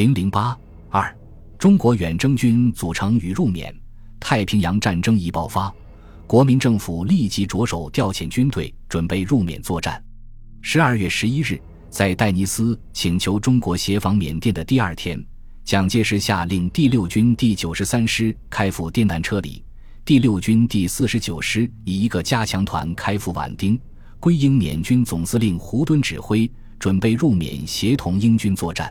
零零八二，中国远征军组成与入缅，太平洋战争一爆发，国民政府立即着手调遣军队，准备入缅作战。十二月十一日，在戴尼斯请求中国协防缅甸的第二天，蒋介石下令第六军第九十三师开赴滇南车里，第六军第四十九师以一个加强团开赴畹町，归英缅军总司令胡敦指挥，准备入缅协同英军作战。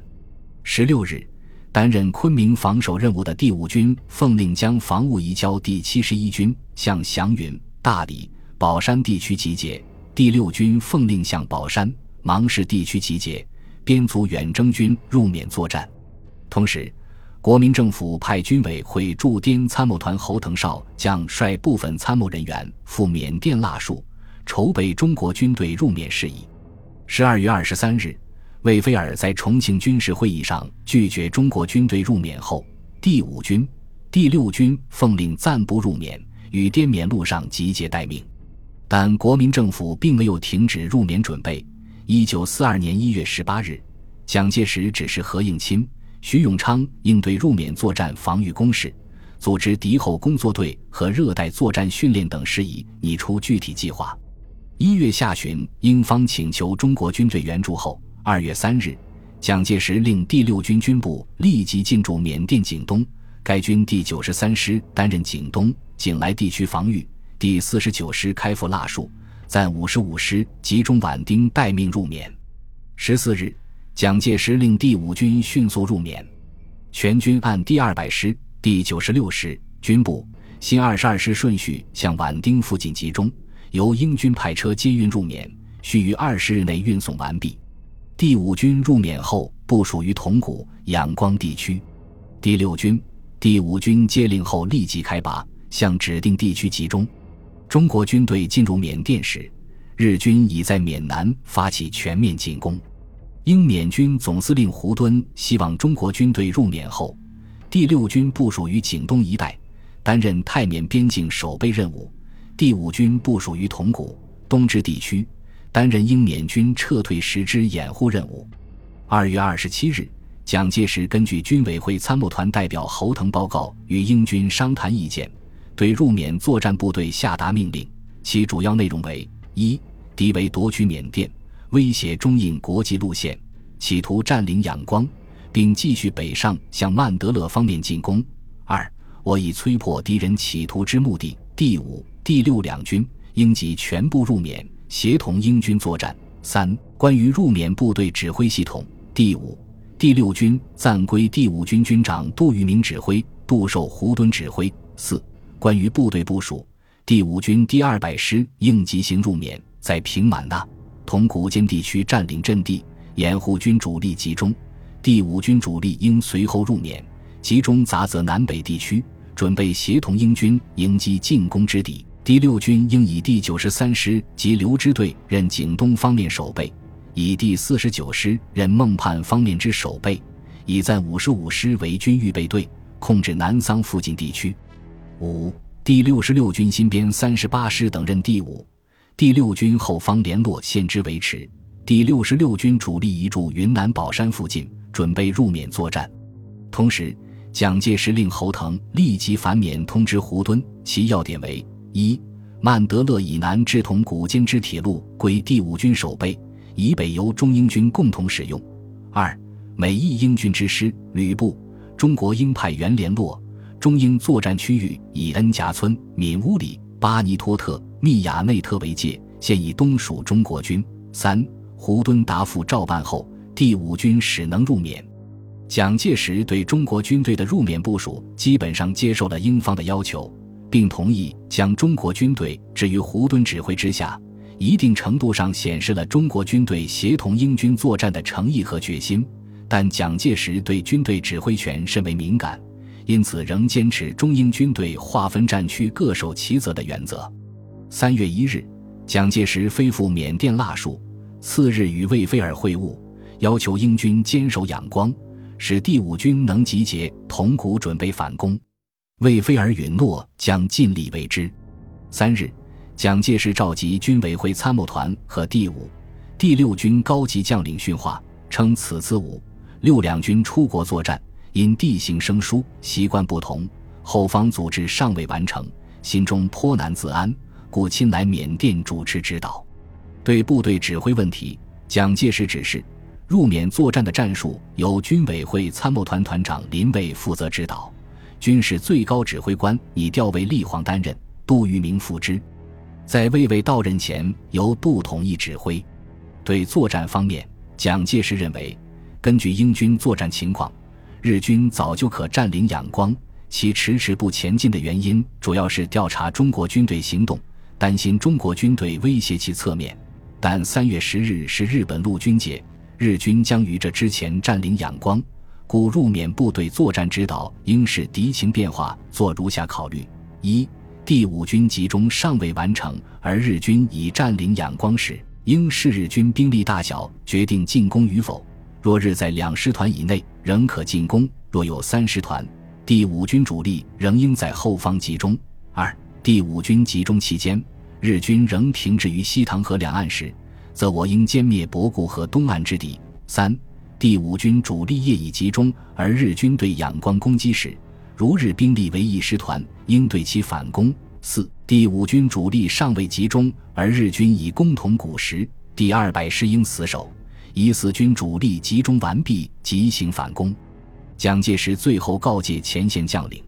十六日，担任昆明防守任务的第五军奉令将防务移交第七十一军，向祥云、大理、宝山地区集结；第六军奉令向宝山、芒市地区集结，编组远征军入缅作战。同时，国民政府派军委会驻滇参谋团侯腾绍将率部分参谋人员赴缅甸腊戍，筹备中国军队入缅事宜。十二月二十三日。魏菲尔在重庆军事会议上拒绝中国军队入缅后，第五军、第六军奉令暂不入缅，与滇缅路上集结待命。但国民政府并没有停止入缅准备。一九四二年一月十八日，蒋介石指示何应钦、徐永昌应对入缅作战防御工事，组织敌后工作队和热带作战训练等事宜，拟出具体计划。一月下旬，英方请求中国军队援助后。二月三日，蒋介石令第六军军部立即进驻缅甸景东，该军第九十三师担任景东、景莱地区防御，第四十九师开赴腊戍，暂五十五师集中畹町待命入缅。十四日，蒋介石令第五军迅速入缅，全军按第二百师、第九十六师军部、新二十二师顺序向畹町附近集中，由英军派车接运入缅，需于二十日内运送完毕。第五军入缅后，部署于铜鼓、仰光地区。第六军、第五军接令后，立即开拔，向指定地区集中。中国军队进入缅甸时，日军已在缅南发起全面进攻。英缅军总司令胡敦希望中国军队入缅后，第六军部署于景东一带，担任泰缅边境守备任务；第五军部署于铜鼓、东支地区。担任英缅军撤退时之掩护任务。二月二十七日，蒋介石根据军委会参谋团代表侯腾报告，与英军商谈意见，对入缅作战部队下达命令。其主要内容为：一、敌为夺取缅甸，威胁中印国际路线，企图占领仰光，并继续北上向曼德勒方面进攻；二、我以摧破敌人企图之目的，第五、第六两军应即全部入缅。协同英军作战。三、关于入缅部队指挥系统，第五、第六军暂归第五军军长杜聿明指挥，杜受胡敦指挥。四、关于部队部署，第五军第二百师应急行入缅，在平满纳、同古间地区占领阵地，掩护军主力集中。第五军主力应随后入缅，集中杂泽南北地区，准备协同英军迎击进攻之敌。第六军应以第九十三师及刘支队任景东方面守备，以第四十九师任孟盼方面之守备，以在五十五师为军预备队，控制南桑附近地区。五、第六十六军新编三十八师等任第五、第六军后方联络线之维持。第六十六军主力移驻云南保山附近，准备入缅作战。同时，蒋介石令侯腾立即返缅通知胡敦，其要点为。一、曼德勒以南至同古间之铁路归第五军守备，以北由中英军共同使用。二、美意英军之师、旅部，中国鹰派员联络中英作战区域，以恩夹村、闽乌里、巴尼托特、密亚内特为界，现以东属中国军。三、胡敦答复照办后，第五军始能入缅。蒋介石对中国军队的入缅部署，基本上接受了英方的要求。并同意将中国军队置于胡敦指挥之下，一定程度上显示了中国军队协同英军作战的诚意和决心。但蒋介石对军队指挥权甚为敏感，因此仍坚持中英军队划分战区各守其责的原则。三月一日，蒋介石飞赴缅甸腊戍，次日与魏菲尔会晤，要求英军坚守仰光，使第五军能集结铜鼓准备反攻。魏菲尔允诺将尽力为之。三日，蒋介石召集军委会参谋团和第五、第六军高级将领训话，称此次五六两军出国作战，因地形生疏，习惯不同，后方组织尚未完成，心中颇难自安，故亲来缅甸主持指导。对部队指挥问题，蒋介石指示，入缅作战的战术由军委会参谋团团长林蔚负责指导，军事最高指挥官已调为立煌担任，杜聿明副之。在魏未到任前，由杜统一指挥。对作战方面，蒋介石认为，根据英军作战情况，日军早就可占领仰光，其迟迟不前进的原因，主要是调查中国军队行动，担心中国军队威胁其侧面。但三月十日是日本陆军节，日军将于这之前占领仰光，故入缅部队作战指导应视敌情变化，做如下考虑：一。第五军集中尚未完成，而日军已占领仰光时，应视日军兵力大小决定进攻与否。若日在两师团以内，仍可进攻；若有三师团，第五军主力仍应在后方集中。二、第五军集中期间，日军仍停滞于西塘河两岸时，则我应歼灭博固河东岸之敌。三、第五军主力业已集中，而日军对仰光攻击时，如日兵力为一师团，应对其反攻。四、第五军主力尚未集中，而日军已攻同古时，第二百师应死守，以四军主力集中完毕即行反攻。蒋介石最后告诫前线将领：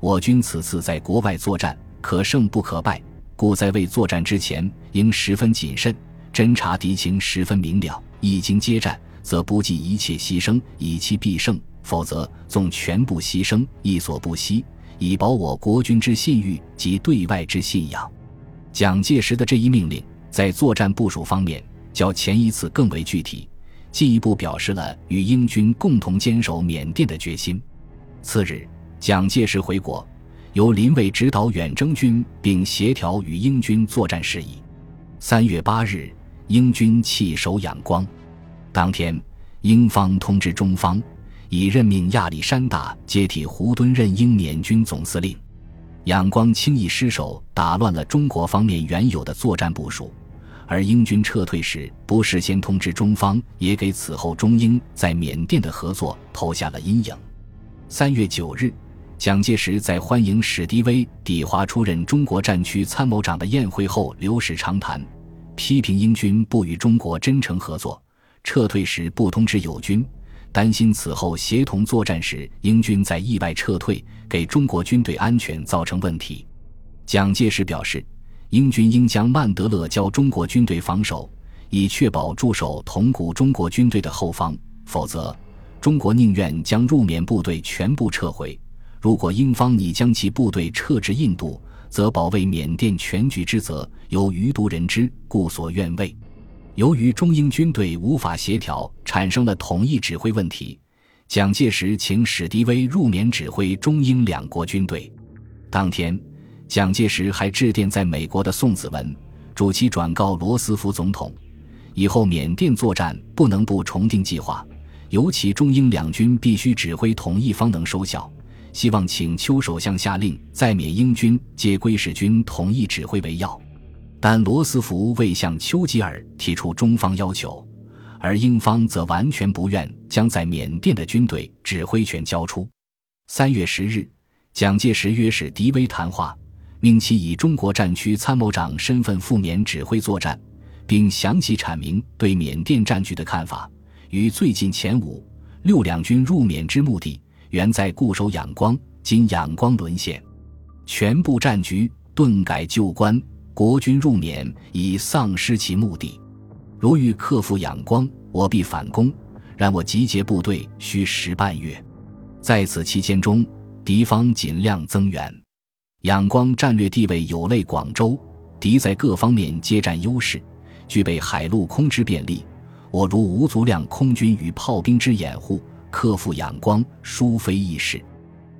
我军此次在国外作战，可胜不可败，故在未作战之前，应十分谨慎，侦察敌情十分明了。一经接战，则不计一切牺牲，以期必胜。否则，纵全部牺牲，亦所不惜，以保我国军之信誉及对外之信仰。蒋介石的这一命令，在作战部署方面，较前一次更为具体，进一步表示了与英军共同坚守缅甸的决心。次日，蒋介石回国，由林蔚指导远征军，并协调与英军作战事宜。三月八日，英军弃守仰光，当天，英方通知中方。已任命亚历山大接替胡敦任英缅军总司令，仰光轻易失守，打乱了中国方面原有的作战部署。而英军撤退时不事先通知中方，也给此后中英在缅甸的合作投下了阴影。三月九日，蒋介石在欢迎史迪威抵华出任中国战区参谋长的宴会后流矢长谈，批评英军不与中国真诚合作，撤退时不通知友军。担心此后协同作战时，英军在意外撤退，给中国军队安全造成问题。蒋介石表示，英军应将曼德勒交中国军队防守，以确保驻守同古中国军队的后方；否则，中国宁愿将入缅部队全部撤回。如果英方拟将其部队撤至印度，则保卫缅甸全局之责由余独人之，故所愿为。由于中英军队无法协调，产生了统一指挥问题。蒋介石请史迪威入缅指挥中英两国军队。当天，蒋介石还致电在美国的宋子文，主其转告罗斯福总统，以后缅甸作战不能不重定计划，尤其中英两军必须指挥统一方能收效。希望请邱首相下令，在缅英军皆归使军统一指挥为要。但罗斯福未向丘吉尔提出中方要求，而英方则完全不愿将在缅甸的军队指挥权交出。三月十日，蒋介石约使迪威谈话，命其以中国战区参谋长身份赴缅指挥作战，并详细阐明对缅甸战局的看法。于最近前五、六两军入缅之目的，原在固守仰光，今仰光沦陷，全部战局顿改旧观。国军入缅已丧失其目的，如欲克服仰光，我必反攻。然我集结部队需时半月，在此期间中，敌方尽量增援。仰光战略地位有类广州，敌在各方面皆占优势，具备海陆空之便利。我如无足量空军与炮兵之掩护，克服仰光殊非易事。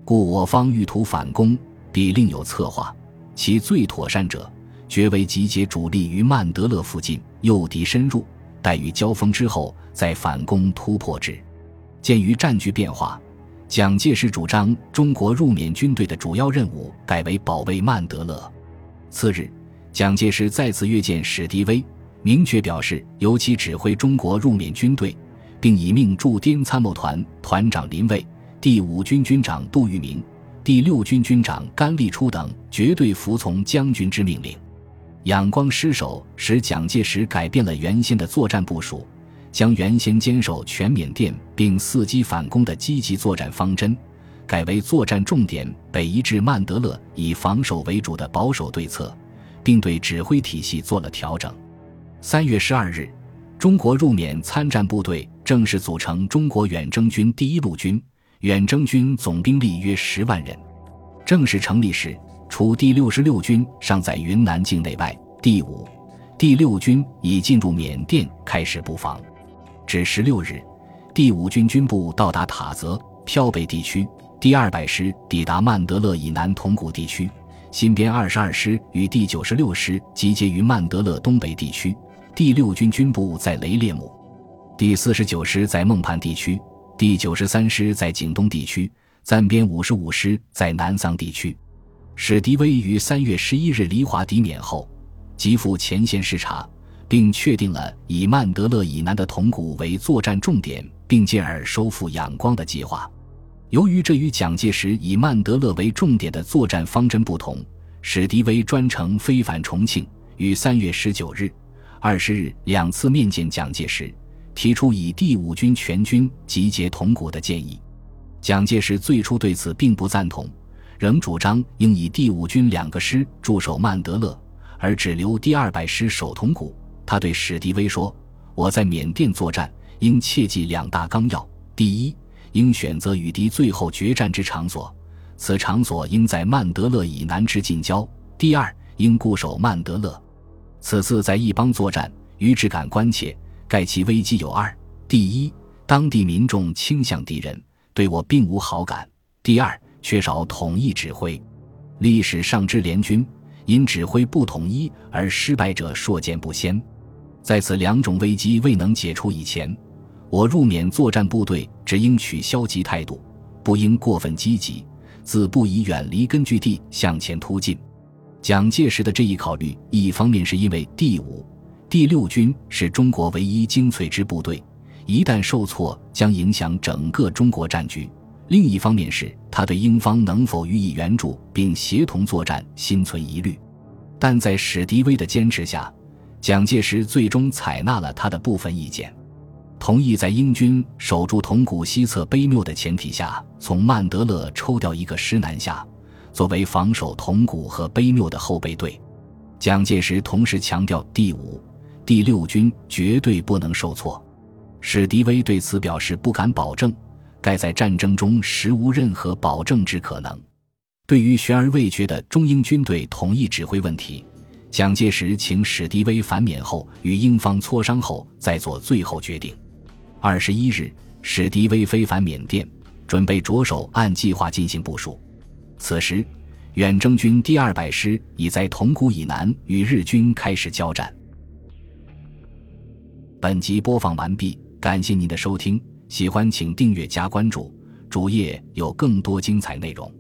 故我方欲图反攻，必另有策划。其最妥善者。绝为集结主力于曼德勒附近，诱敌深入，待与交锋之后再反攻突破之。鉴于战局变化，蒋介石主张中国入缅军队的主要任务改为保卫曼德勒。次日，蒋介石再次约见史迪威，明确表示由其指挥中国入缅军队，并已命驻滇参谋团团长林蔚、第五军军长杜聿明、第六军军长甘立初等绝对服从将军之命令。仰光失守，使蒋介石改变了原先的作战部署，将原先坚守全缅甸并伺机反攻的积极作战方针，改为作战重点北移至曼德勒，以防守为主的保守对策，并对指挥体系做了调整。三月十二日，中国入缅参战部队正式组成中国远征军第一路军，远征军总兵力约十万人。正式成立时。除第六十六军尚在云南境内外，第五、第六军已进入缅甸开始布防。至十六日，第五军军部到达塔泽、漂北地区，第二百师抵达曼德勒以南铜鼓地区，新编二十二师与第九十六师集结于曼德勒东北地区，第六军军部在雷列姆，第四十九师在孟畔地区，第九十三师在景东地区，暂编五十五师在南桑地区。史迪威于三月十一日离华抵缅后，即赴前线视察，并确定了以曼德勒以南的铜鼓为作战重点，并进而收复仰光的计划。由于这与蒋介石以曼德勒为重点的作战方针不同，史迪威专程飞返重庆，于三月十九日、二十日两次面见蒋介石，提出以第五军全军集结铜鼓的建议。蒋介石最初对此并不赞同。仍主张应以第五军两个师驻守曼德勒，而只留第二百师守铜鼓。他对史迪威说：“我在缅甸作战，应切记两大纲要：第一，应选择与敌最后决战之场所，此场所应在曼德勒以南之近郊；第二，应固守曼德勒。此次在一邦作战，余之感关切，盖其危机有二：第一，当地民众倾向敌人，对我并无好感；第二。”缺少统一指挥，历史上之联军因指挥不统一而失败者硕见不鲜。在此两种危机未能解除以前，我入缅作战部队只应取消极态度，不应过分积极，自不宜远离根据地向前突进。蒋介石的这一考虑，一方面是因为第五、第六军是中国唯一精粹之部队，一旦受挫将影响整个中国战局。另一方面是他对英方能否予以援助并协同作战心存疑虑，但在史迪威的坚持下，蒋介石最终采纳了他的部分意见，同意在英军守住铜鼓西侧碑谬的前提下，从曼德勒抽调一个师南下，作为防守铜鼓和碑谬的后备队。蒋介石同时强调，第五、第六军绝对不能受挫。史迪威对此表示不敢保证。盖在战争中实无任何保证之可能。对于悬而未决的中英军队统一指挥问题，蒋介石请史迪威返缅后与英方磋商后再做最后决定。二十一日，史迪威飞返缅甸，准备着手按计划进行部署。此时，远征军第二百师已在铜鼓以南与日军开始交战。本集播放完毕，感谢您的收听。喜欢请订阅加关注，主页有更多精彩内容。